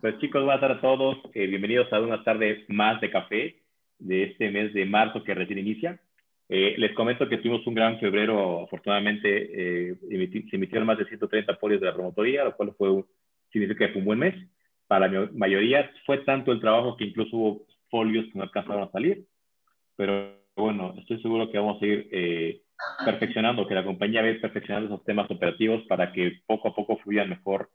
Pues chicos, buenas tardes a todos. Eh, bienvenidos a una tarde más de café de este mes de marzo que recién inicia. Eh, les comento que tuvimos un gran febrero. Afortunadamente, eh, se emitieron más de 130 folios de la promotoría, lo cual fue, significa que fue un buen mes. Para la mayoría fue tanto el trabajo que incluso hubo folios que no alcanzaron a salir. Pero bueno, estoy seguro que vamos a ir perfeccionando, que la compañía va a ir perfeccionando esos temas operativos para que poco a poco fluyan mejor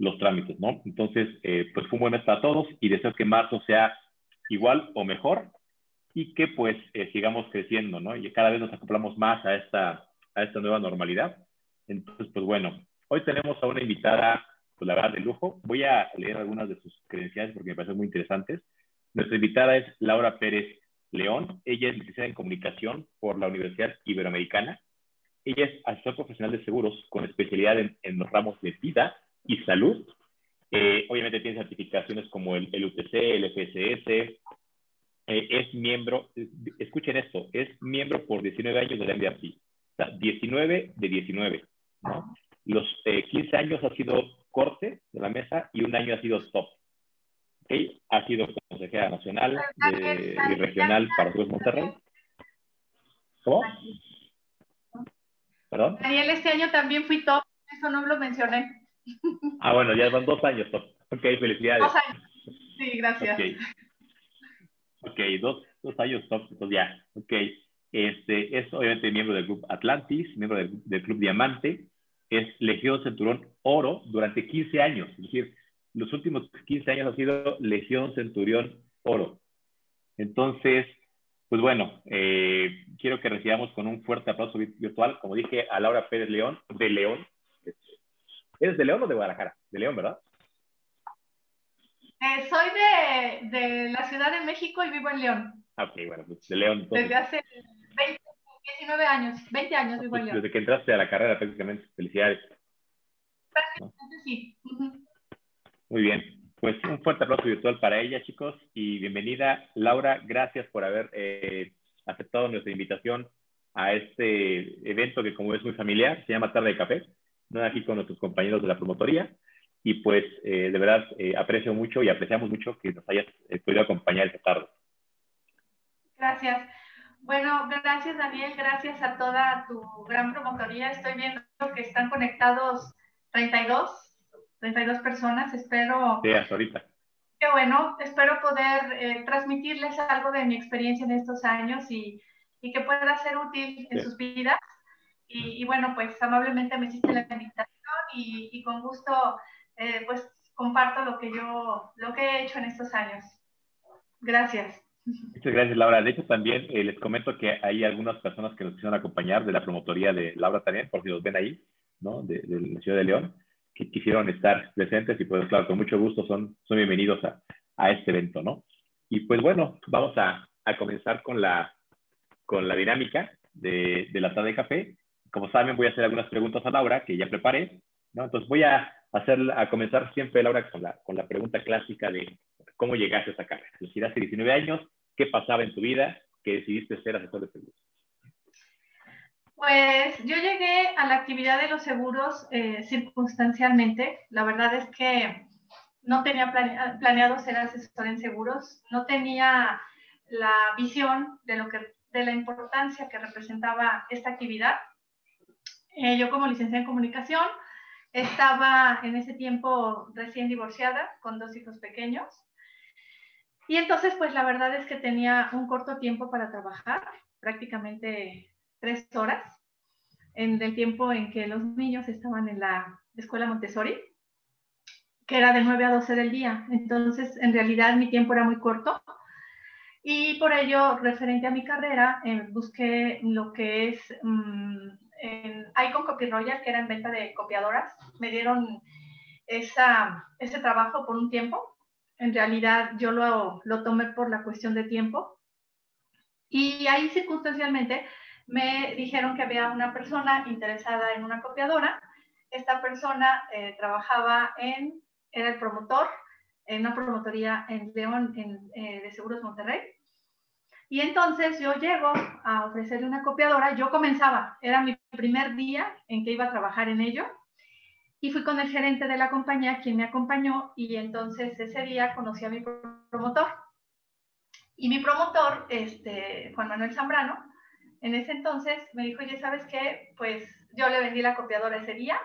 los trámites, ¿no? Entonces, eh, pues fue un buen mes para todos y deseo que marzo sea igual o mejor y que pues eh, sigamos creciendo, ¿no? Y cada vez nos acoplamos más a esta, a esta nueva normalidad. Entonces, pues bueno, hoy tenemos a una invitada, pues la verdad, de lujo. Voy a leer algunas de sus credenciales porque me parecen muy interesantes. Nuestra invitada es Laura Pérez León. Ella es licenciada en comunicación por la Universidad Iberoamericana. Ella es asesor profesional de seguros con especialidad en, en los ramos de vida, y salud. Eh, obviamente tiene certificaciones como el, UTC, el FSS. Eh, es miembro, escuchen esto, es miembro por 19 años de la MDRC. O sea, 19 de 19. Los 15 eh, años ha sido corte de la mesa y un año ha sido top. ¿Okay? Ha sido consejera nacional y regional para Cruz Monterrey. ¿Cómo? ¿Perdón? Daniel, este año también fui top, eso no lo mencioné. Ah, bueno, ya van dos años. Ok, felicidades. Dos años. Sí, gracias. Ok, okay dos, dos años top, entonces ya. Ok, este, es obviamente miembro del Club Atlantis, miembro del, Club Diamante, es Legión Centurión Oro durante 15 años, es decir, los últimos 15 años ha sido Legión Centurión Oro. Entonces, pues bueno, eh, quiero que recibamos con un fuerte aplauso virtual, como dije, a Laura Pérez León, de León, ¿Eres de León o de Guadalajara? De León, ¿verdad? Eh, soy de, de, la Ciudad de México y vivo en León. Ah, ok, bueno, pues de León. Desde hace 20, 19 años, 20 años vivo en León. Desde que entraste a la carrera, prácticamente. Felicidades. Prácticamente sí. Muy bien. Pues un fuerte aplauso virtual para ella, chicos, y bienvenida. Laura, gracias por haber eh, aceptado nuestra invitación a este evento que como es muy familiar, se llama Tarde de Café aquí con nuestros compañeros de la promotoría. Y pues eh, de verdad eh, aprecio mucho y apreciamos mucho que nos hayas eh, podido acompañar esta tarde. Gracias. Bueno, gracias Daniel, gracias a toda tu gran promotoría. Estoy viendo que están conectados 32, 32 personas. Espero. Sí, hasta ahorita. Qué bueno, espero poder transmitirles algo de mi experiencia en estos años y, y que pueda ser útil en sus vidas. Y, bueno, pues amablemente me hiciste la invitación y, con gusto eh, pues comparto lo que yo, lo que he hecho en estos años. Gracias. Muchas gracias, Laura. De hecho, también eh, les comento que hay algunas personas que nos quisieron acompañar de la promotoría de Laura también, por si los ven ahí, ¿no? De, la ciudad de León, que quisieron estar presentes y pues claro, con mucho gusto son, son bienvenidos a, a este evento, ¿no? Y pues bueno, vamos a, a comenzar con la, con la dinámica de, de la tarde de café como saben, voy a hacer algunas preguntas a Laura que ya preparé, ¿no? Entonces voy a, hacer, a comenzar siempre, Laura, con la, con la pregunta clásica de cómo llegaste a esa carrera. Decir, hace 19 años, ¿qué pasaba en tu vida que decidiste ser asesor de seguros? Pues yo llegué a la actividad de los seguros eh, circunstancialmente. La verdad es que no tenía planeado ser asesor en seguros, no tenía la visión de lo que de la importancia que representaba esta actividad. Eh, yo como licenciada en comunicación estaba en ese tiempo recién divorciada con dos hijos pequeños. Y entonces, pues la verdad es que tenía un corto tiempo para trabajar, prácticamente tres horas, en el tiempo en que los niños estaban en la escuela Montessori, que era de 9 a 12 del día. Entonces, en realidad mi tiempo era muy corto. Y por ello, referente a mi carrera, eh, busqué lo que es mm, en Icon Copy Royal, que era en venta de copiadoras. Me dieron ese trabajo por un tiempo. En realidad yo lo, lo tomé por la cuestión de tiempo. Y ahí circunstancialmente me dijeron que había una persona interesada en una copiadora. Esta persona eh, trabajaba en, era el promotor, en una promotoría en León en, eh, de Seguros Monterrey. Y entonces yo llego a ofrecerle una copiadora, yo comenzaba, era mi primer día en que iba a trabajar en ello, y fui con el gerente de la compañía, quien me acompañó, y entonces ese día conocí a mi promotor. Y mi promotor, este, Juan Manuel Zambrano, en ese entonces me dijo, oye, ¿sabes qué? Pues yo le vendí la copiadora ese día.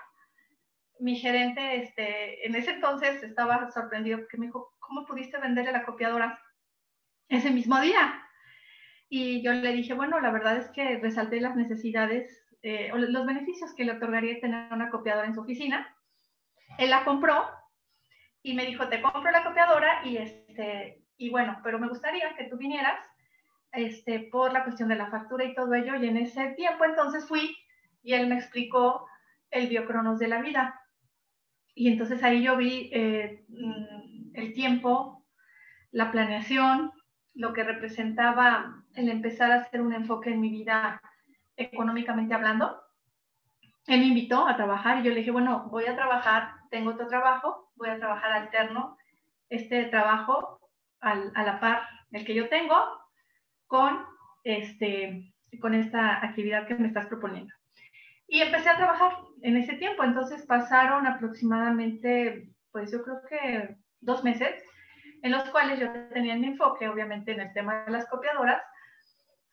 Mi gerente, este, en ese entonces estaba sorprendido porque me dijo, ¿cómo pudiste venderle la copiadora ese mismo día? Y yo le dije, bueno, la verdad es que resalté las necesidades eh, o los beneficios que le otorgaría tener una copiadora en su oficina. Él la compró y me dijo, te compro la copiadora y, este, y bueno, pero me gustaría que tú vinieras este, por la cuestión de la factura y todo ello. Y en ese tiempo entonces fui y él me explicó el biocronos de la vida. Y entonces ahí yo vi eh, mm, el tiempo, la planeación, lo que representaba el empezar a hacer un enfoque en mi vida económicamente hablando. Él me invitó a trabajar y yo le dije, bueno, voy a trabajar, tengo otro trabajo, voy a trabajar alterno este trabajo a la par el que yo tengo con, este, con esta actividad que me estás proponiendo. Y empecé a trabajar en ese tiempo, entonces pasaron aproximadamente, pues yo creo que dos meses, en los cuales yo tenía mi enfoque, obviamente, en el tema de las copiadoras.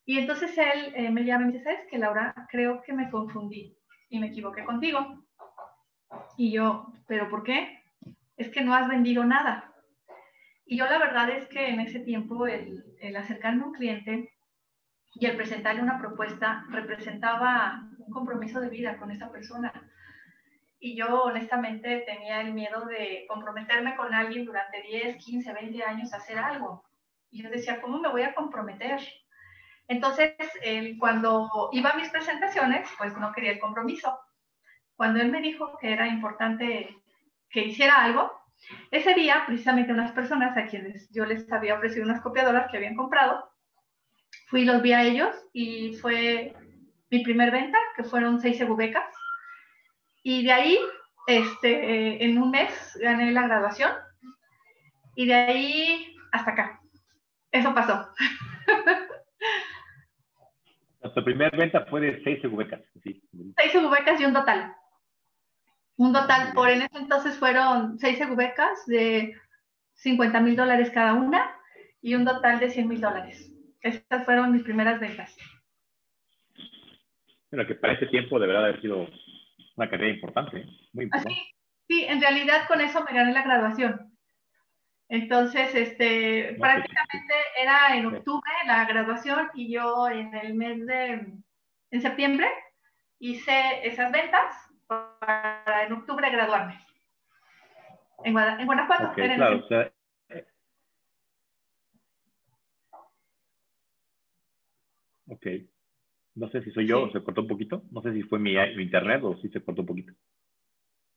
Y entonces él eh, me llama y me dice, ¿sabes qué, Laura? Creo que me confundí y me equivoqué contigo. Y yo, ¿pero por qué? Es que no has vendido nada. Y yo la verdad es que en ese tiempo el, el acercarme a un cliente y el presentarle una propuesta representaba un compromiso de vida con esa persona. Y yo honestamente tenía el miedo de comprometerme con alguien durante 10, 15, 20 años a hacer algo. Y yo decía, ¿cómo me voy a comprometer? Entonces, él, cuando iba a mis presentaciones, pues no quería el compromiso. Cuando él me dijo que era importante que hiciera algo, ese día, precisamente unas personas a quienes yo les había ofrecido unas copiadoras que habían comprado, fui y los vi a ellos y fue mi primer venta, que fueron seis egubecas. Y de ahí, este, en un mes gané la graduación y de ahí hasta acá. Eso pasó. Nuestra primera venta fue de seis egubecas. Sí. Seis egubecas y un total. Un total, por en ese entonces fueron seis becas de 50 mil dólares cada una y un total de 100 mil dólares. Estas fueron mis primeras ventas. Bueno, que para ese tiempo deberá haber sido una carrera importante, muy importante. Así, sí, en realidad con eso me gané la graduación. Entonces, este, prácticamente era en octubre la graduación y yo en el mes de, en septiembre, hice esas ventas para en octubre graduarme. En, Guanajuato. Okay, claro, ok. No sé si soy yo o se cortó un poquito. No sé si fue mi, internet o si se cortó un poquito.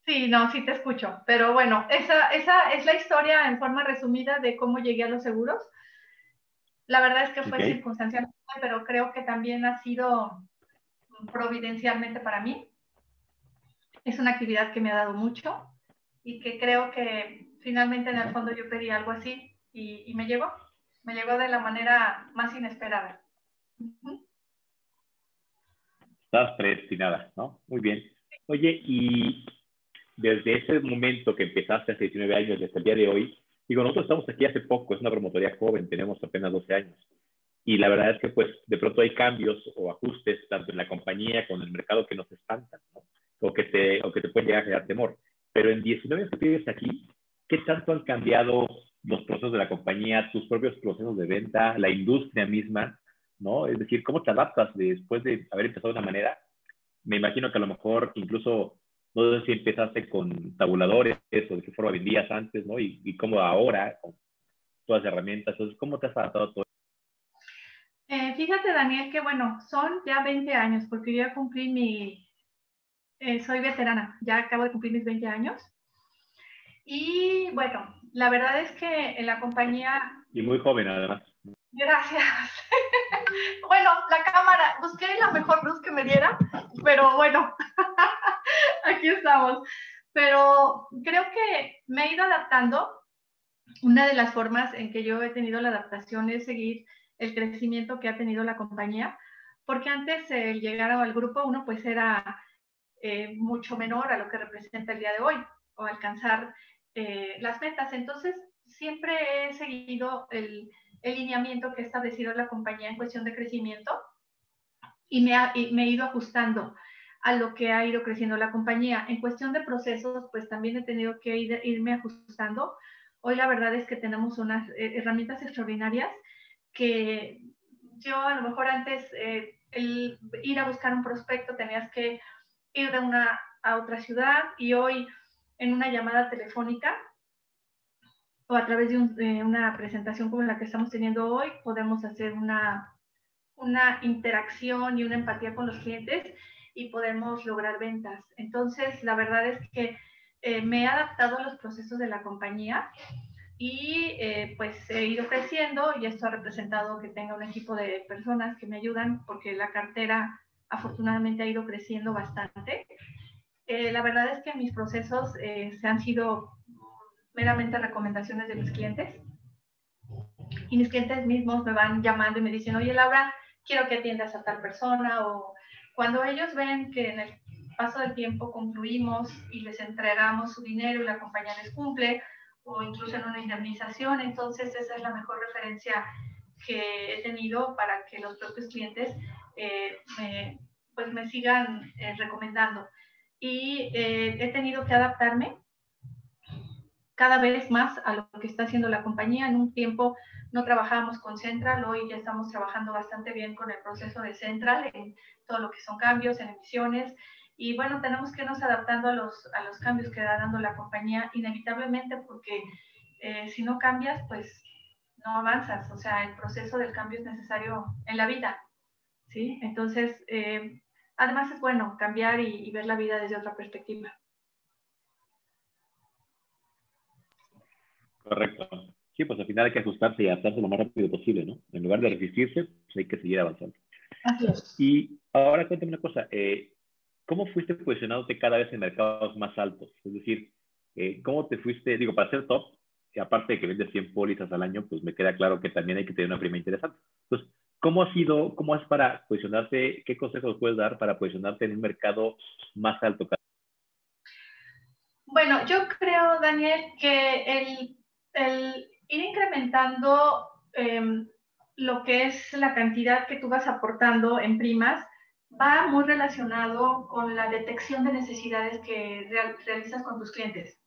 Sí, no, sí te escucho. Pero bueno, esa, esa es la historia en forma resumida de cómo llegué a los seguros. La verdad es que fue circunstancial, pero creo que también ha sido providencialmente para mí es una actividad que me ha dado mucho y que creo que finalmente en el fondo yo pedí algo así y, me llegó, me llegó de la manera más inesperada. Estás predestinada, ¿no? Muy bien. Oye, y desde ese momento que empezaste hace 19 años, desde el día de hoy, digo, nosotros estamos aquí hace poco, es una promotoría joven, tenemos apenas 12 años. Y la verdad es que pues de pronto hay cambios o ajustes tanto en la compañía como en el mercado que nos espantan, ¿no? o que te, o que te puede llegar a generar temor. Pero en 19 años que vives aquí, ¿qué tanto han cambiado los procesos de la compañía, tus propios procesos de venta, la industria misma? ¿No? Es decir, ¿cómo te adaptas después de haber empezado de una manera? Me imagino que a lo mejor incluso, no sé si empezaste con tabuladores o de qué forma vendías antes, ¿no? Y, y cómo ahora, con todas las herramientas, entonces, ¿cómo te has adaptado a todo eh, fíjate, Daniel, que bueno, son ya 20 años, porque yo ya cumplí mi, eh, soy veterana, ya acabo de cumplir mis 20 años. Y bueno, la verdad es que en la compañía... Y muy joven además. Gracias. bueno, la cámara, busqué la mejor luz que me diera, pero bueno, aquí estamos. Pero creo que me he ido adaptando. Una de las formas en que yo he tenido la adaptación es seguir el crecimiento que ha tenido la compañía, porque antes el llegar al grupo uno pues era eh, mucho menor a lo que representa el día de hoy o alcanzar eh, las metas. Entonces, siempre he seguido el, el, lineamiento que ha establecido la compañía en cuestión de crecimiento y me, me he ido ajustando a lo que ha ido creciendo la compañía. En cuestión de procesos, pues también he tenido que irme ajustando. Hoy la verdad es que tenemos unas herramientas extraordinarias que yo a lo mejor antes eh, el ir a buscar un prospecto tenías que ir de una a otra ciudad y hoy en una llamada telefónica o a través de, una presentación como la que estamos teniendo hoy podemos hacer una, una interacción y una empatía con los clientes y podemos lograr ventas. Entonces, la verdad es que eh, me he adaptado a los procesos de la compañía y eh, pues he ido creciendo y esto ha representado que tenga un equipo de personas que me ayudan porque la cartera afortunadamente ha ido creciendo bastante. Eh, la verdad es que mis procesos eh, se han sido meramente recomendaciones de mis clientes y mis clientes mismos me van llamando y me dicen, oye Laura, quiero que atiendas a tal persona o cuando ellos ven que en el paso del tiempo concluimos y les entregamos su dinero y la compañía les cumple, o incluso en una indemnización. Entonces, esa es la mejor referencia que he tenido para que los propios clientes eh, me, pues me sigan eh, recomendando. Y eh, he tenido que adaptarme cada vez más a lo que está haciendo la compañía. En un tiempo no trabajábamos con Central, hoy ya estamos trabajando bastante bien con el proceso de Central en todo lo que son cambios en emisiones, y bueno, tenemos que irnos adaptando a los, a los cambios que va dando la compañía inevitablemente porque eh, si no cambias, pues no avanzas. O sea, el proceso del cambio es necesario en la vida. ¿sí? Entonces, eh, además es bueno cambiar y, ver la vida desde otra perspectiva. Correcto. Sí, pues al final hay que ajustarse y adaptarse lo más rápido posible, ¿no? En lugar de resistirse, pues hay que seguir avanzando. Así es. Y ahora cuéntame una cosa. Eh, ¿cómo fuiste posicionándote cada vez en mercados más altos? Es decir, eh, ¿cómo te fuiste, digo, para ser top, y aparte de que vendes 100 pólizas al año, pues me queda claro que también hay que tener una prima interesante. Entonces, ¿cómo ha sido, cómo es para posicionarte, qué consejos puedes dar para posicionarte en un mercado más alto? Bueno, yo creo, Daniel, que el, el ir incrementando em, lo que es la cantidad que tú vas aportando en primas, va muy relacionado con la detección de necesidades que realizas con tus clientes.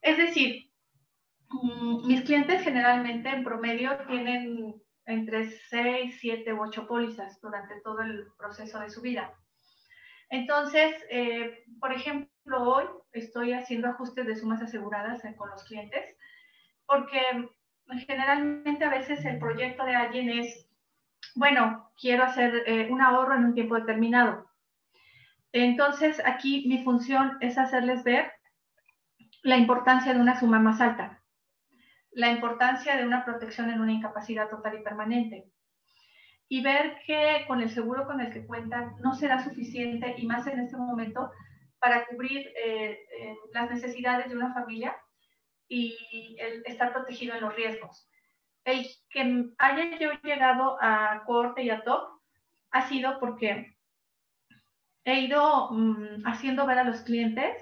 Es decir, mm, mis clientes generalmente en promedio tienen entre 6, 7 u 8 pólizas durante todo el proceso de su vida. Entonces, eh, por ejemplo, hoy estoy haciendo ajustes de sumas aseguradas eh, con los clientes porque generalmente a veces el proyecto de alguien es bueno, quiero hacer eh, un ahorro en un tiempo determinado. Entonces, aquí mi función es hacerles ver la importancia de una suma más alta, la importancia de una protección en una incapacidad total y permanente, y ver que con el seguro con el que cuentan no será suficiente, y más en este momento, para cubrir eh, eh, las necesidades de una familia y el estar protegido en los riesgos el que haya yo llegado a corte y a top ha sido porque he ido mm, haciendo ver a los clientes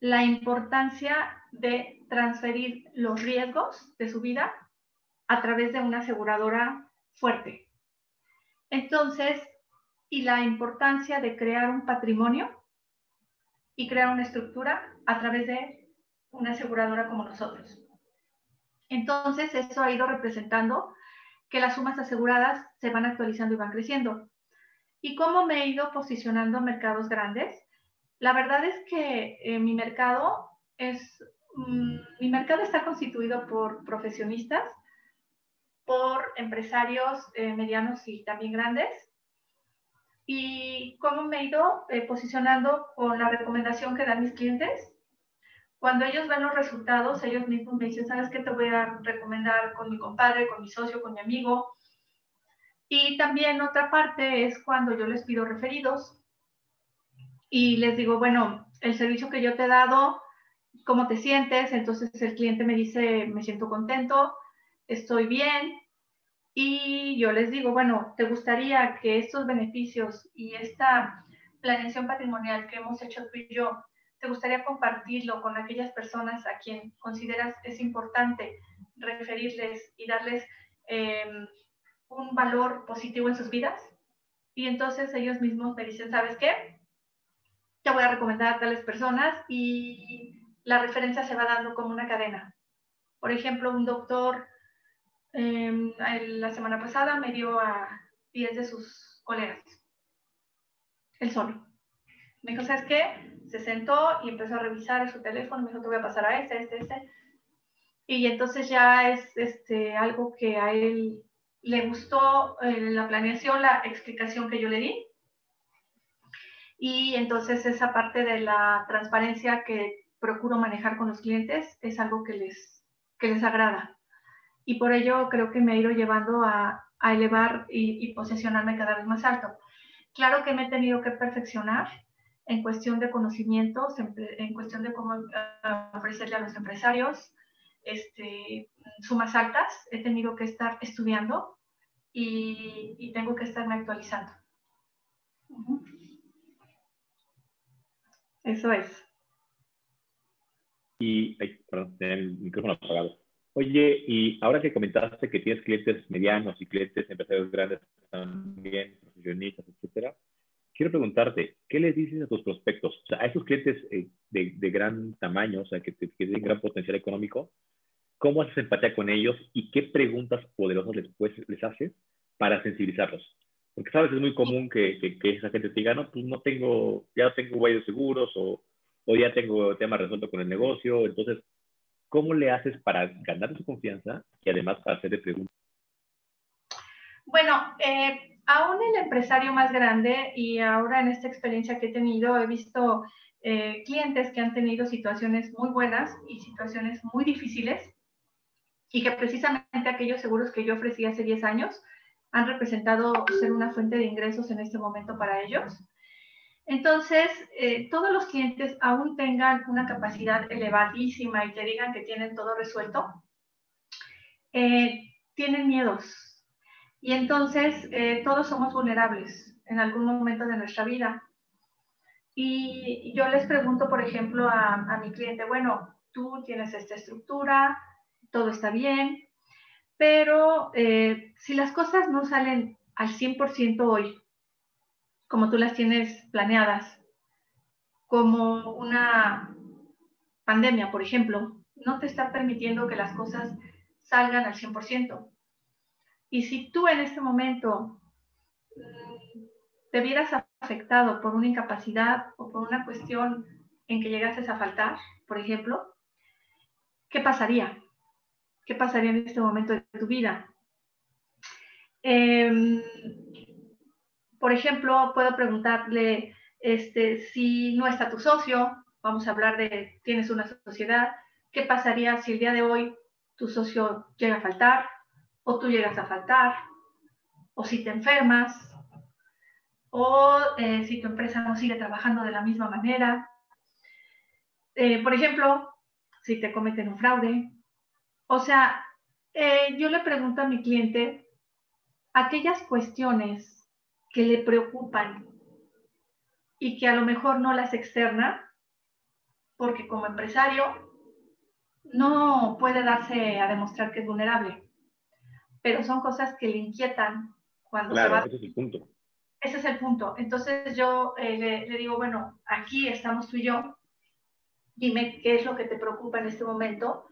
la importancia de transferir los riesgos de su vida a través de una aseguradora fuerte. Entonces, y la importancia de crear un patrimonio y crear una estructura a través de una aseguradora como nosotros. Entonces, eso ha ido representando que las sumas aseguradas se van actualizando y van creciendo. ¿Y cómo me he ido posicionando en mercados grandes? La verdad es que eh, mi mercado es, mm, mi mercado está constituido por profesionistas, por empresarios eh, medianos y también grandes. ¿Y cómo me he ido eh, posicionando con la recomendación que dan mis clientes? Cuando ellos ven los resultados, ellos mismos me dicen, ¿sabes qué te voy a recomendar con mi compadre, con mi socio, con mi amigo? Y también otra parte es cuando yo les pido referidos y les digo, bueno, el servicio que yo te he dado, ¿cómo te sientes? Entonces el cliente me dice, me siento contento, estoy bien. Y yo les digo, bueno, ¿te gustaría que estos beneficios y esta planeación patrimonial que hemos hecho tú y yo, ¿te gustaría compartirlo con aquellas personas a quien consideras es importante referirles y darles em, un valor positivo en sus vidas? Y entonces ellos mismos me dicen, ¿sabes qué? Te voy a recomendar a tales personas y la referencia se va dando como una cadena. Por ejemplo, un doctor em, la semana pasada me dio a 10 de sus colegas, él solo. Me dijo, ¿sabes qué? Se sentó y empezó a revisar su teléfono, me dijo, te voy a pasar a este, este, este. Y entonces ya es este, algo que a él le gustó eh, la planeación, la explicación que yo le di. Y entonces esa parte de la transparencia que procuro manejar con los clientes es algo que les, que les agrada. Y por ello creo que me ha ido llevando a, a elevar y, y, posesionarme cada vez más alto. Claro que me he tenido que perfeccionar en cuestión de conocimientos, en, en cuestión de cómo uh, ofrecerle a los empresarios este, sumas altas. He tenido que estar estudiando y, y tengo que estarme actualizando. Uh -huh. Eso es. Y, ay, perdón, el micrófono apagado. Oye, y ahora que comentaste que tienes clientes medianos y clientes empresarios grandes también, profesionistas, etcétera, quiero preguntarte, ¿qué les dices a tus prospectos? O sea, a esos clientes eh, de, de, gran tamaño, o sea, que, que tienen gran potencial económico, ¿cómo haces empatía con ellos y qué preguntas poderosas les, pues, les haces para sensibilizarlos? Porque, sabes, es muy común que, que, que esa gente te diga, no, pues no tengo, ya tengo guay de seguros o, o ya tengo tema resuelto con el negocio. Entonces, ¿cómo le haces para ganar su confianza y además para hacerle preguntas? Bueno, eh, aún el empresario más grande y ahora en esta experiencia que he tenido, he visto eh, clientes que han tenido situaciones muy buenas y situaciones muy difíciles y que precisamente aquellos seguros que yo ofrecí hace 10 años han representado ser una fuente de ingresos en este momento para ellos. Entonces, eh, todos los clientes aún tengan una capacidad elevadísima y te digan que tienen todo resuelto, eh, tienen miedos. Y entonces, eh, todos somos vulnerables en algún momento de nuestra vida. Y yo les pregunto, por ejemplo, a, mi cliente, bueno, tú tienes esta estructura, todo está bien, pero eh, si las cosas no salen al 100% hoy, como tú las tienes planeadas, como una pandemia, por ejemplo, no te está permitiendo que las cosas salgan al 100%. Y si tú en este momento te vieras afectado por una incapacidad o por una cuestión en que llegases a faltar, por ejemplo, ¿qué pasaría? ¿Qué pasaría en este momento de tu vida? Eh, por ejemplo, puedo preguntarle este, si no está tu socio, vamos a hablar de, tienes una sociedad, ¿qué pasaría si el día de hoy tu socio llega a faltar o tú llegas a faltar? O si te enfermas, o eh, si tu empresa no sigue trabajando de la misma manera. Eh, por ejemplo, si te cometen un fraude, o sea, eh, yo le pregunto a mi cliente aquellas cuestiones que le preocupan y que a lo mejor no las externa, porque como empresario no puede darse a demostrar que es vulnerable, pero son cosas que le inquietan cuando claro, se va. Ese es el punto. Ese es el punto. Entonces yo eh, le, le digo, bueno, aquí estamos tú y yo, dime qué es lo que te preocupa en este momento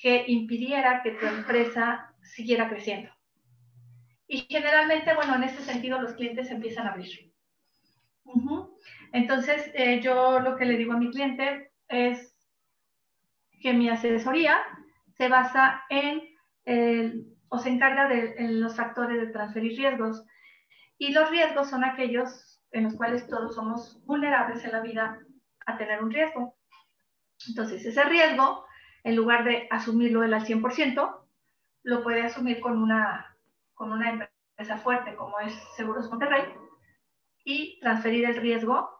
que impidiera que tu empresa siguiera creciendo. Y generalmente, bueno, en ese sentido los clientes empiezan a abrir. Uh -huh. Entonces, eh, yo lo que le digo a mi cliente es que mi asesoría se basa en, o se encarga de los factores de transferir riesgos. Y los riesgos son aquellos en los cuales todos somos vulnerables en la vida a tener un riesgo. Entonces, ese riesgo en lugar de asumirlo él al 100%, lo puede asumir con una, con una empresa fuerte como es Seguros Monterrey y transferir el riesgo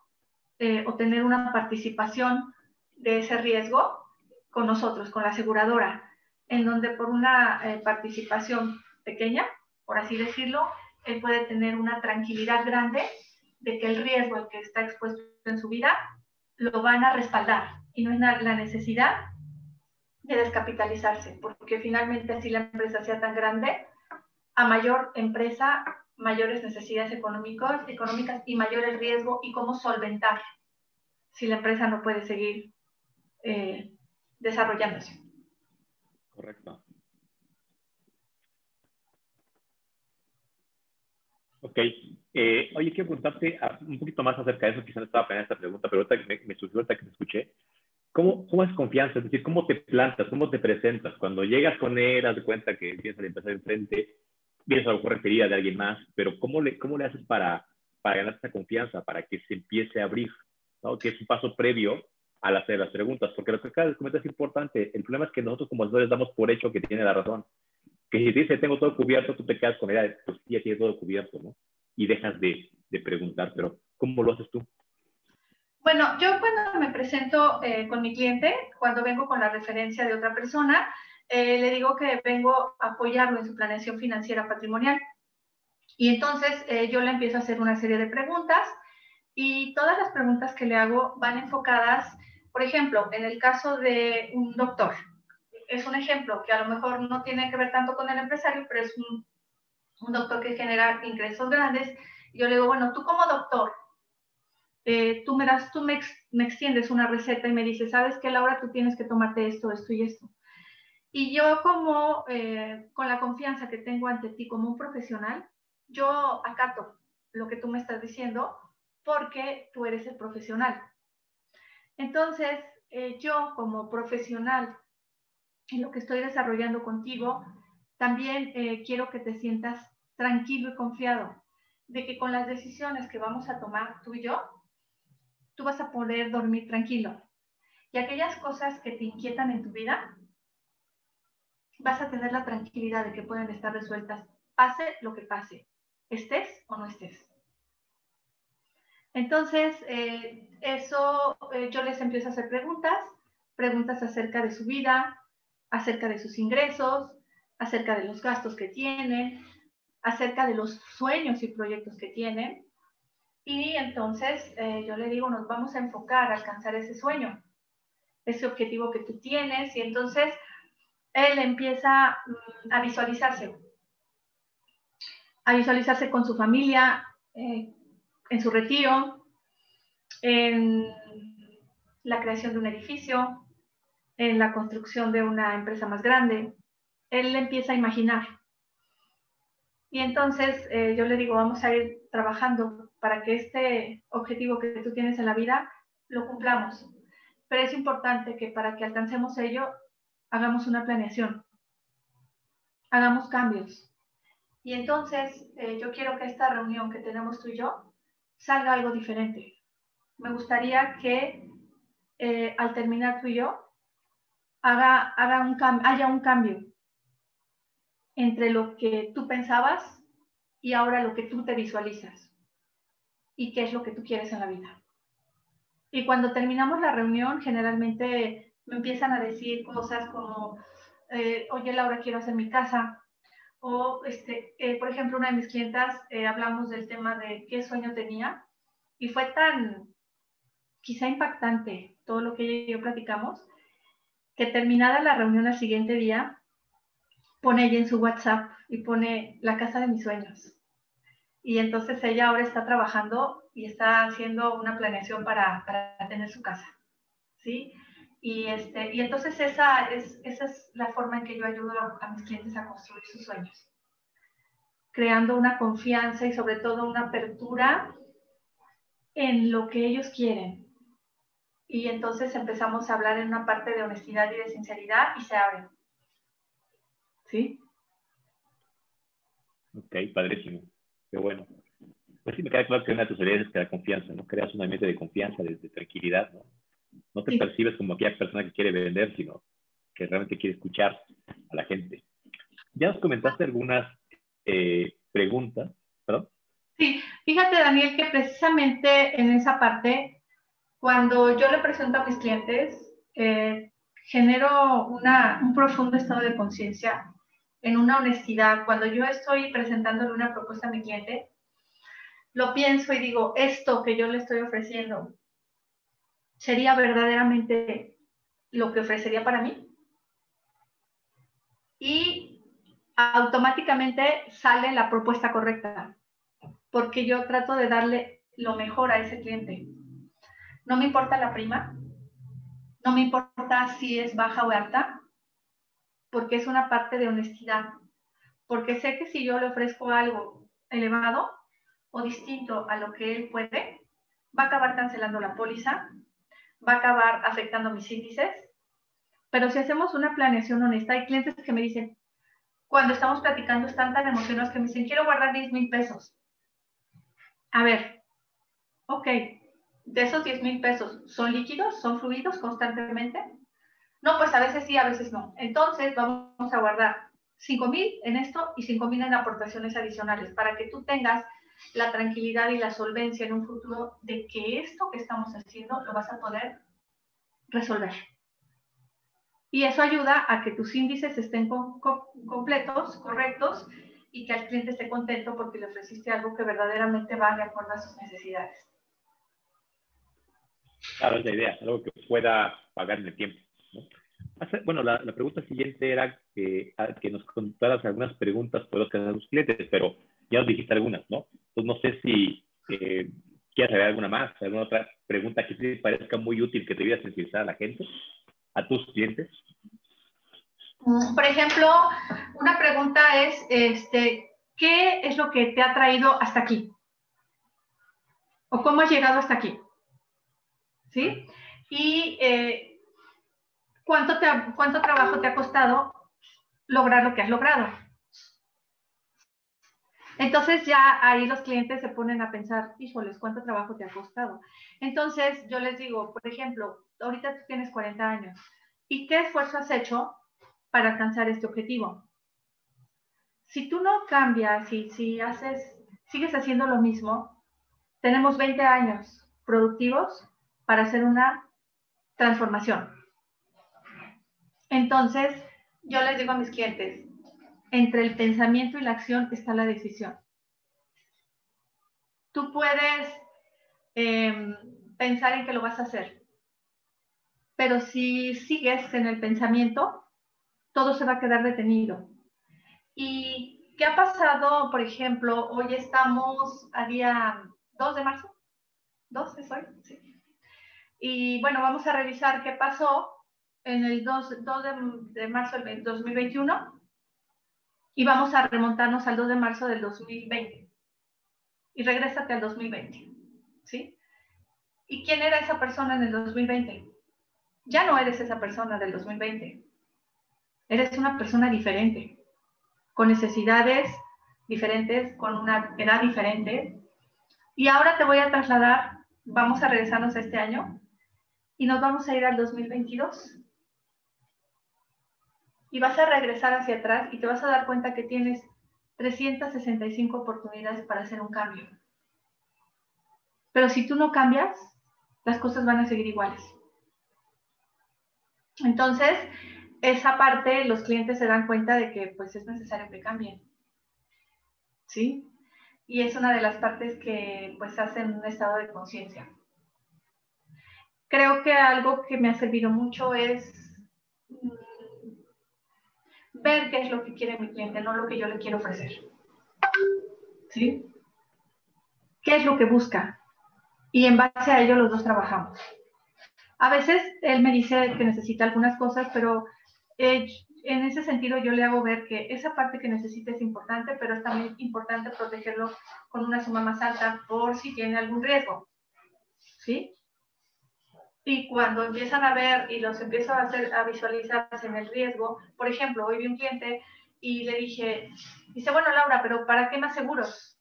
eh, o tener una participación de ese riesgo con nosotros, con la aseguradora, en donde por una eh, participación pequeña, por así decirlo, él puede tener una tranquilidad grande de que el riesgo al que está expuesto en su vida lo van a respaldar y no es la necesidad de descapitalizarse, porque finalmente así la empresa sea tan grande, a mayor empresa, mayores necesidades económicas, y mayor el riesgo y cómo solventar si la empresa no puede seguir eh, desarrollándose. Correcto. Ok. Eh, oye, quiero preguntarte un poquito más acerca de eso. Quizás no estaba planeando esta pregunta, pero ahorita me, me surgió ahorita que te escuché. ¿Cómo, ¿Cómo es confianza? Es decir, ¿cómo te plantas? ¿Cómo te presentas? Cuando llegas con él, haz de cuenta que tienes a la empresa enfrente, vienes a lo mejor referida de alguien más, pero ¿cómo le, cómo le haces para, para ganar esa confianza, para que se empiece a abrir? ¿no? Que es un paso previo al hacer las preguntas, porque lo que acabas de comentar es importante. El problema es que nosotros como asesores damos por hecho que tiene la razón. Que si te dice tengo todo cubierto, tú te quedas con ella, pues ya tiene todo cubierto, ¿no? Y dejas de, de preguntar, pero ¿cómo lo haces tú? Bueno, yo cuando me presento eh, con mi cliente, cuando vengo con la referencia de otra persona, eh, le digo que vengo a apoyarlo en su planeación financiera patrimonial. Y entonces eh, yo le empiezo a hacer una serie de preguntas y todas las preguntas que le hago van enfocadas, por ejemplo, en el caso de un doctor. Es un ejemplo que a lo mejor no tiene que ver tanto con el empresario, pero es un, un doctor que genera ingresos grandes. Yo le digo, bueno, tú como doctor, eh, tú me das, tú me, extiendes una receta y me dices, ¿sabes qué, Laura? Tú tienes que tomarte esto, esto y esto. Y yo como, eh, con la confianza que tengo ante ti como un profesional, yo acato lo que tú me estás diciendo porque tú eres el profesional. Entonces, eh, yo como profesional en lo que estoy desarrollando contigo, también quiero que te sientas tranquilo y confiado de que con las decisiones que vamos a tomar tú y yo, tú vas a poder dormir tranquilo. Y aquellas cosas que te inquietan en tu vida, vas a tener la tranquilidad de que pueden estar resueltas, pase lo que pase, estés o no estés. Entonces, eh, eso eh, yo les empiezo a hacer preguntas, preguntas acerca de su vida, acerca de sus ingresos, acerca de los gastos que tienen, acerca de los sueños y proyectos que tienen. Y entonces eh, yo le digo, nos vamos a enfocar a alcanzar ese sueño, ese objetivo que tú tienes. Y entonces él empieza mm, a visualizarse, a visualizarse con su familia, eh, en su retiro, en la creación de un edificio, en la construcción de una empresa más grande. Él empieza a imaginar. Y entonces eh, yo le digo, vamos a ir trabajando para que este objetivo que tú tienes en la vida lo cumplamos. Pero es importante que para que alcancemos ello, hagamos una planeación, hagamos cambios. Y entonces eh, yo quiero que esta reunión que tenemos tú y yo salga algo diferente. Me gustaría que eh, al terminar tú y yo haga, haga un haya un cambio entre lo que tú pensabas y ahora lo que tú te visualizas y qué es lo que tú quieres en la vida. Y cuando terminamos la reunión, generalmente me empiezan a decir cosas como, eh, oye Laura, quiero hacer mi casa. O, este, eh, por ejemplo, una de mis clientas, eh, hablamos del tema de qué sueño tenía y fue tan, quizá impactante todo lo que ella y yo platicamos, que terminada la reunión al siguiente día, pone ella en su WhatsApp y pone la casa de mis sueños. Y entonces ella ahora está trabajando y está haciendo una planeación para, para tener su casa. ¿Sí? Y, este, y entonces esa es, esa es la forma en que yo ayudo a, mis clientes a construir sus sueños. Creando una confianza y sobre todo una apertura en lo que ellos quieren. Y entonces empezamos a hablar en una parte de honestidad y de sinceridad y se abren. ¿Sí? Ok, padrísimo bueno. Pues sí, me queda claro que una de tus habilidades es crear confianza, ¿no? Creas un ambiente de confianza, de, tranquilidad, ¿no? No te percibes como aquella persona que quiere vender, sino que realmente quiere escuchar a la gente. Ya nos comentaste algunas eh, preguntas, ¿perdón? Sí, fíjate Daniel que precisamente en esa parte, cuando yo le presento a mis clientes, eh, genero una, un profundo estado de conciencia en una honestidad, cuando yo estoy presentándole una propuesta a mi cliente, lo pienso y digo, esto que yo le estoy ofreciendo, ¿sería verdaderamente lo que ofrecería para mí? Y automáticamente sale la propuesta correcta, porque yo trato de darle lo mejor a ese cliente. No me importa la prima, no me importa si es baja o alta, porque es una parte de honestidad. Porque sé que si yo le ofrezco algo elevado o distinto a lo que él puede, va a acabar cancelando la póliza, va a acabar afectando mis índices. Pero si hacemos una planeación honesta, hay clientes que me dicen, cuando estamos platicando están tan emocionados que me dicen, quiero guardar 10 mil pesos. A ver, ok, de esos 10 mil pesos, ¿son líquidos? ¿Son fluidos constantemente? No, pues a veces sí, a veces no. Entonces vamos a guardar 5 mil en esto y 5 mil en aportaciones adicionales para que tú tengas la tranquilidad y la solvencia en un futuro de que esto que estamos haciendo lo vas a poder resolver. Y eso ayuda a que tus índices estén completos, correctos, y que el cliente esté contento porque le ofreciste algo que verdaderamente va de acuerdo a sus necesidades. Claro, es la idea, algo que pueda pagar en el tiempo. Bueno, la, pregunta siguiente era que, que, nos contaras algunas preguntas por los que los clientes, pero ya nos dijiste algunas, ¿no? Entonces no sé si eh, quieres agregar alguna más, alguna otra pregunta que te parezca muy útil que te a sensibilizar a la gente, a tus clientes. Mm, por ejemplo, una pregunta es, este, ¿qué es lo que te ha traído hasta aquí? ¿O cómo has llegado hasta aquí? ¿Sí? Y eh, ¿cuánto, te, ¿cuánto trabajo te ha costado lograr lo que has logrado? Entonces ya ahí los clientes se ponen a pensar, híjoles, ¿cuánto trabajo te ha costado? Entonces yo les digo, por ejemplo, ahorita tú tienes 40 años, ¿y qué esfuerzo has hecho para alcanzar este objetivo? Si tú no cambias y si haces, sigues haciendo lo mismo, tenemos 20 años productivos para hacer una transformación. Entonces, yo les digo a mis clientes, entre el pensamiento y la acción está la decisión. Tú puedes em, pensar en que lo vas a hacer, pero si sigues en el pensamiento, todo se va a quedar detenido. ¿Y qué ha pasado, por ejemplo, hoy estamos a día 2 de marzo? ¿2 es hoy? Sí. Y bueno, vamos a revisar qué pasó en el 2, 2 de, de, marzo del 2021 y vamos a remontarnos al 2 de marzo del 2020. Y regrésate al 2020. ¿Sí? ¿Y quién era esa persona en el 2020? Ya no eres esa persona del 2020. Eres una persona diferente, con necesidades diferentes, con una edad diferente. Y ahora te voy a trasladar, vamos a regresarnos a este año y nos vamos a ir al 2022 y vas a regresar hacia atrás y te vas a dar cuenta que tienes 365 oportunidades para hacer un cambio. Pero si tú no cambias, las cosas van a seguir iguales. Entonces, esa parte los clientes se dan cuenta de que pues es necesario que cambien. ¿Sí? Y es una de las partes que pues hacen un estado de conciencia. Creo que algo que me ha servido mucho es ver qué es lo que quiere mi cliente, no lo que yo le quiero ofrecer. ¿Sí? ¿Qué es lo que busca? Y en base a ello los dos trabajamos. A veces él me dice que necesita algunas cosas, pero eh, en ese sentido yo le hago ver que esa parte que necesita es importante, pero es también importante protegerlo con una suma más alta por si tiene algún riesgo. ¿Sí? Y cuando empiezan a ver y los empiezo a, hacer, a visualizar en el riesgo, por ejemplo, hoy vi un cliente y le dije, dice, bueno, Laura, pero ¿para qué más seguros?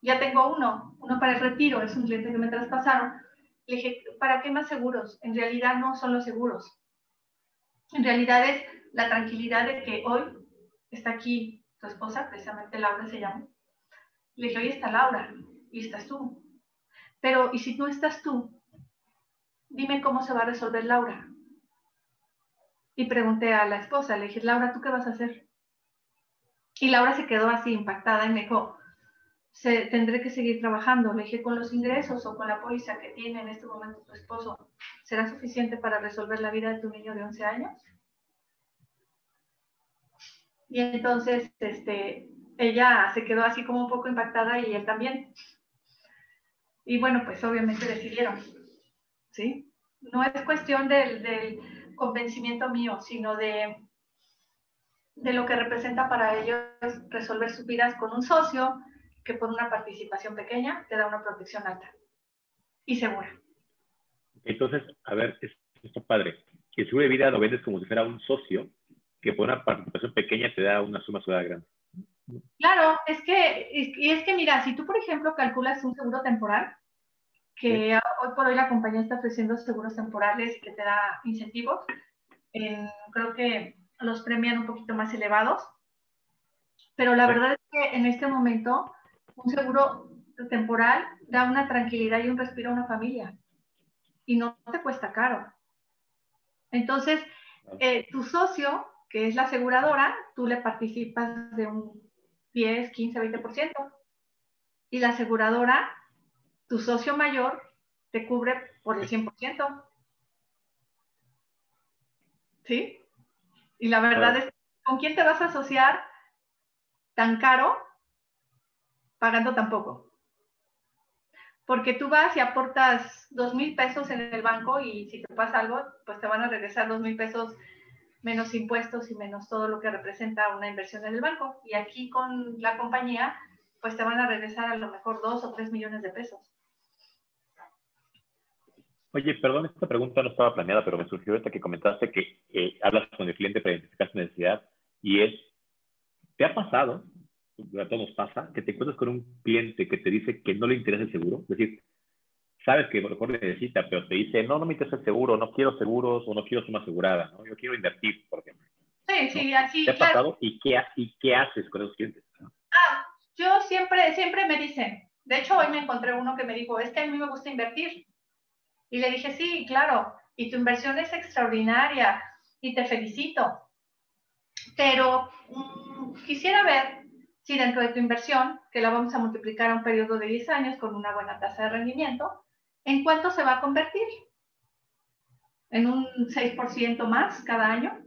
Ya tengo uno, uno para el retiro, es un cliente que me traspasaron. Le dije, ¿para qué más seguros? En realidad no son los seguros. En realidad es la tranquilidad de que hoy está aquí tu esposa, precisamente Laura se llama. Le dije, hoy está Laura y estás tú. Pero, ¿y si no estás tú? Dime cómo se va a resolver Laura. Y pregunté a la esposa, le dije, Laura, ¿tú qué vas a hacer? Y Laura se quedó así impactada y me dijo, se, tendré que seguir trabajando. Le dije, con los ingresos o con la póliza que tiene en este momento tu esposo, ¿será suficiente para resolver la vida de tu niño de 11 años? Y entonces, este, ella se quedó así como un poco impactada y él también. Y bueno, pues obviamente decidieron, ¿sí? No es cuestión del, del convencimiento mío, sino de, de lo que representa para ellos resolver sus vidas con un socio que por una participación pequeña te da una protección alta y segura. Entonces, a ver, esto padre. Que seguro de vida lo vendes como si fuera un socio que por una participación pequeña te da una suma ciudad grande. Claro, es que, es que mira, si tú, por ejemplo, calculas un seguro temporal, que hoy por hoy la compañía está ofreciendo seguros temporales y que te da incentivos, creo que los premian un poquito más elevados, pero la verdad es que en este momento un seguro temporal da una tranquilidad y un respiro a una familia. Y no te cuesta caro. Entonces, eh, tu socio, que es la aseguradora, tú le participas de un 10, 15, 20%. Y la aseguradora, tu socio mayor, te cubre por el 100%. ¿Sí? Y la verdad es, ¿con quién te vas a asociar tan caro pagando tan poco? Porque tú vas y aportas dos mil pesos en el banco y si te pasa algo, pues te van a regresar dos mil pesos menos impuestos y menos todo lo que representa una inversión en el banco. Y aquí con la compañía, pues te van a regresar a lo mejor dos o tres millones de pesos. Oye, perdón, esta pregunta no estaba planeada, pero me surgió esta que comentaste que eh, hablas con el cliente para identificar su necesidad y es, ¿te ha pasado, a todos pasa, que te encuentras con un cliente que te dice que no le interesa el seguro? Es decir, sabes que a lo mejor necesita, pero te dice, no, no me interesa el seguro, no quiero seguros o no quiero suma asegurada, ¿no? Yo quiero invertir, por ejemplo. Sí, sí, así. ¿Te ha pasado? ¿Y, qué, ¿Y qué haces con esos clientes? Ah, yo siempre, siempre me dicen, de hecho hoy me encontré uno que me dijo, es que a mí me gusta invertir. Y le dije, sí, claro, y tu inversión es extraordinaria y te felicito. Pero mm, quisiera ver si dentro de tu inversión, que la vamos a multiplicar a un periodo de 10 años con una buena tasa de rendimiento, ¿en cuánto se va a convertir? ¿En un 6% más cada año?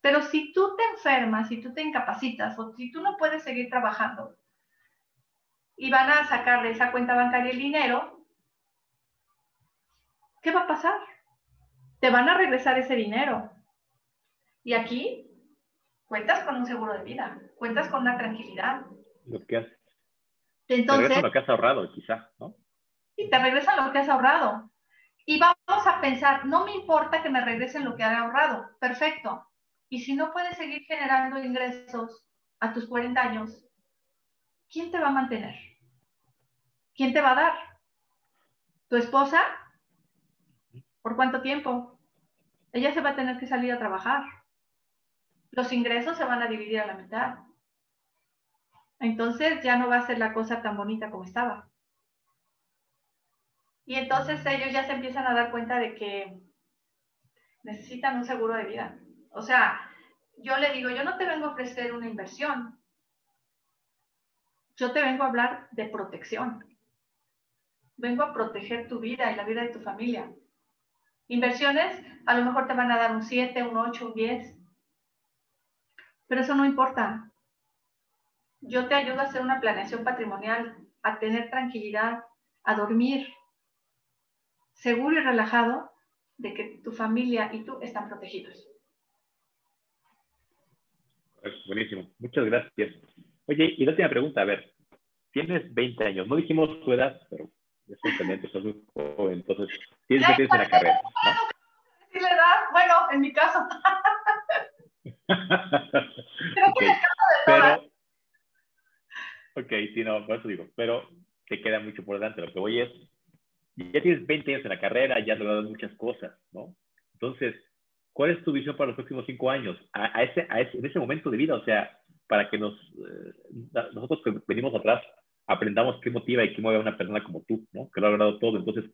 Pero si tú te enfermas, si tú te incapacitas o si tú no puedes seguir trabajando y van a sacar de esa cuenta bancaria el dinero, ¿qué va a pasar? Te van a regresar ese dinero. Y aquí cuentas con un seguro de vida, cuentas con una tranquilidad. Lo que has, Entonces, lo que has ahorrado, quizá, ¿no? y te regresan lo que has ahorrado. Y vamos a pensar, no me importa que me regresen lo que he ahorrado, perfecto. Y si no puedes seguir generando ingresos a tus 40 años, ¿quién te va a mantener? ¿Quién te va a dar? ¿Tu esposa? ¿Por cuánto tiempo? Ella se va a tener que salir a trabajar. Los ingresos se van a dividir a la mitad. Entonces ya no va a ser la cosa tan bonita como estaba. Y entonces ellos ya se empiezan a dar cuenta de que necesitan un seguro de vida. O sea, yo le digo, yo no te vengo a ofrecer una inversión. Yo te vengo a hablar de protección. Vengo a proteger tu vida y la vida de tu familia. Inversiones a lo mejor te van a dar un 7, un 8, un 10. Pero eso no importa. Yo te ayudo a hacer una planeación patrimonial, a tener tranquilidad, a dormir, seguro y relajado de que tu familia y tú están protegidos. Buenísimo, muchas gracias. Oye, y la última pregunta, a ver, tienes 20 años, no dijimos tu edad, pero es un muy joven, entonces tienes que tienes en la carrera. ¿no? la edad? Bueno, en mi caso. Creo que en el caso de todas. Pero, ok, sí, no, por eso digo, pero te queda mucho por delante. Lo que voy es, ya tienes 20 años en la carrera, ya has logrado muchas cosas, ¿no? Entonces, ¿cuál es tu visión para los próximos cinco años? A, ese, a ese, en ese momento de vida, o sea, para que nos, eh, nosotros que venimos atrás aprendamos qué motiva y qué mueve a una persona como tú, ¿no? Que lo ha logrado todo. Entonces,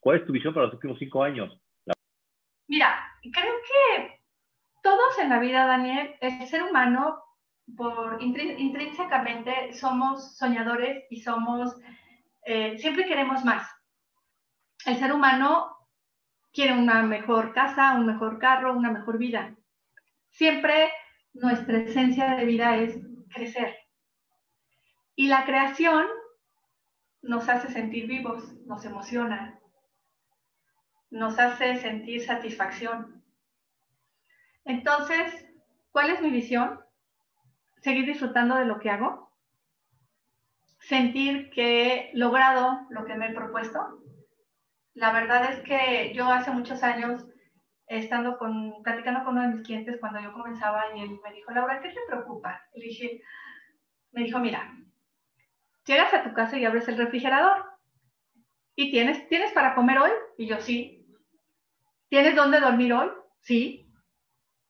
¿cuál es tu visión para los próximos cinco años? Mira, creo que todos en la vida, Daniel, el ser humano por intrínsecamente somos soñadores y somos, eh, siempre queremos más. El ser humano quiere una mejor casa, un mejor carro, una mejor vida. Siempre nuestra esencia de vida es crecer. Y la creación nos hace sentir vivos, nos emociona, nos hace sentir satisfacción. Entonces, ¿cuál es mi visión? Seguir disfrutando de lo que hago, sentir que he logrado lo que me he propuesto. La verdad es que yo hace muchos años, estando con, platicando con uno de mis clientes cuando yo comenzaba, y él me dijo, Laura, ¿qué te preocupa? Le dije, me dijo, mira, llegas a tu casa y abres el refrigerador. ¿Y tienes, tienes para comer hoy? Y yo, sí. ¿Tienes dónde dormir hoy? Sí.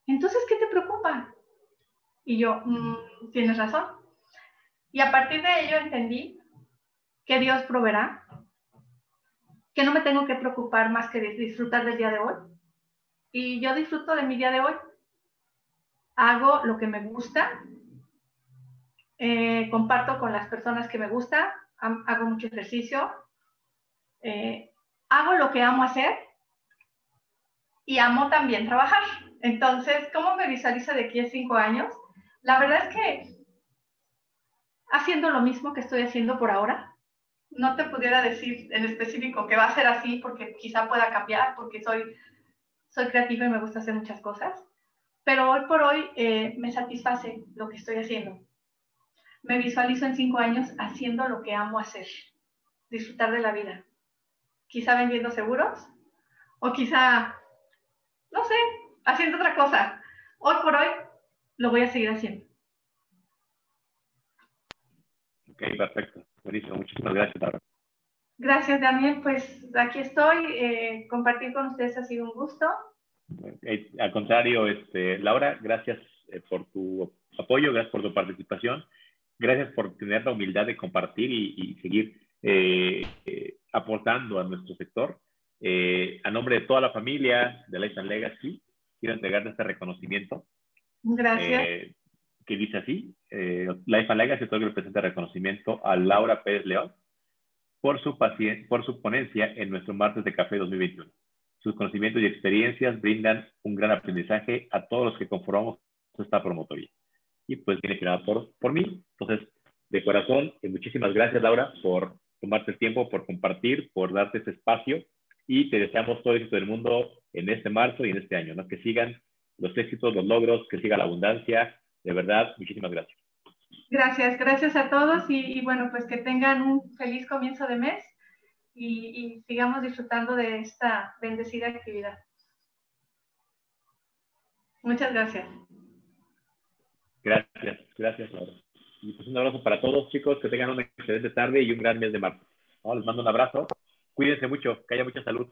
Entonces, ¿qué te preocupa? Y yo, mm, tienes razón. Y a partir de ello entendí que Dios proveerá, que no me tengo que preocupar más que disfrutar del día de hoy. Y yo disfruto de mi día de hoy. Hago lo que me gusta, eh, comparto con las personas que me gusta, hago mucho ejercicio, eh, hago lo que amo hacer y amo también trabajar. Entonces, ¿cómo me visualizo de aquí a cinco años? La verdad es que haciendo lo mismo que estoy haciendo por ahora, no te pudiera decir en específico que va a ser así porque quizá pueda cambiar, porque soy, soy creativa y me gusta hacer muchas cosas, pero hoy por hoy eh, me satisface lo que estoy haciendo. Me visualizo en cinco años haciendo lo que amo hacer, disfrutar de la vida. Quizá vendiendo seguros o quizá no sé, haciendo otra cosa. Hoy por hoy lo voy a seguir haciendo. Ok, perfecto. Buenísimo. Muchísimas gracias, Laura. Gracias, Daniel. Pues aquí estoy. Eh, compartir con ustedes ha sido un gusto. Eh, al contrario, este, Laura, gracias eh, por tu apoyo, gracias por tu participación, gracias por tener la humildad de compartir y, y seguir aportando a nuestro sector. Eh, a nombre de toda la familia de Life and Legacy, quiero entregarte este reconocimiento. Gracias. Eh, que dice así, eh, Life and Legacy otorga el presente reconocimiento a Laura Pérez León por su, por su ponencia en nuestro martes de café 2021. Sus conocimientos y experiencias brindan un gran aprendizaje a todos los que conformamos esta promotoría. Y pues viene creada por, mí. Entonces, de corazón, muchísimas gracias Laura por tomarte el tiempo, por compartir, por darte este espacio y te deseamos todo el éxito del mundo en este marzo y en este año, ¿no? Que sigan los éxitos, los logros, que siga la abundancia. De verdad, muchísimas gracias. Gracias, gracias a todos y, bueno, pues que tengan un feliz comienzo de mes y, y sigamos disfrutando de esta bendecida actividad. Muchas gracias. Gracias, gracias. Y pues un abrazo para todos, chicos, que tengan una excelente tarde y un gran mes de marzo. Les mando un abrazo. Cuídense mucho, que haya mucha salud.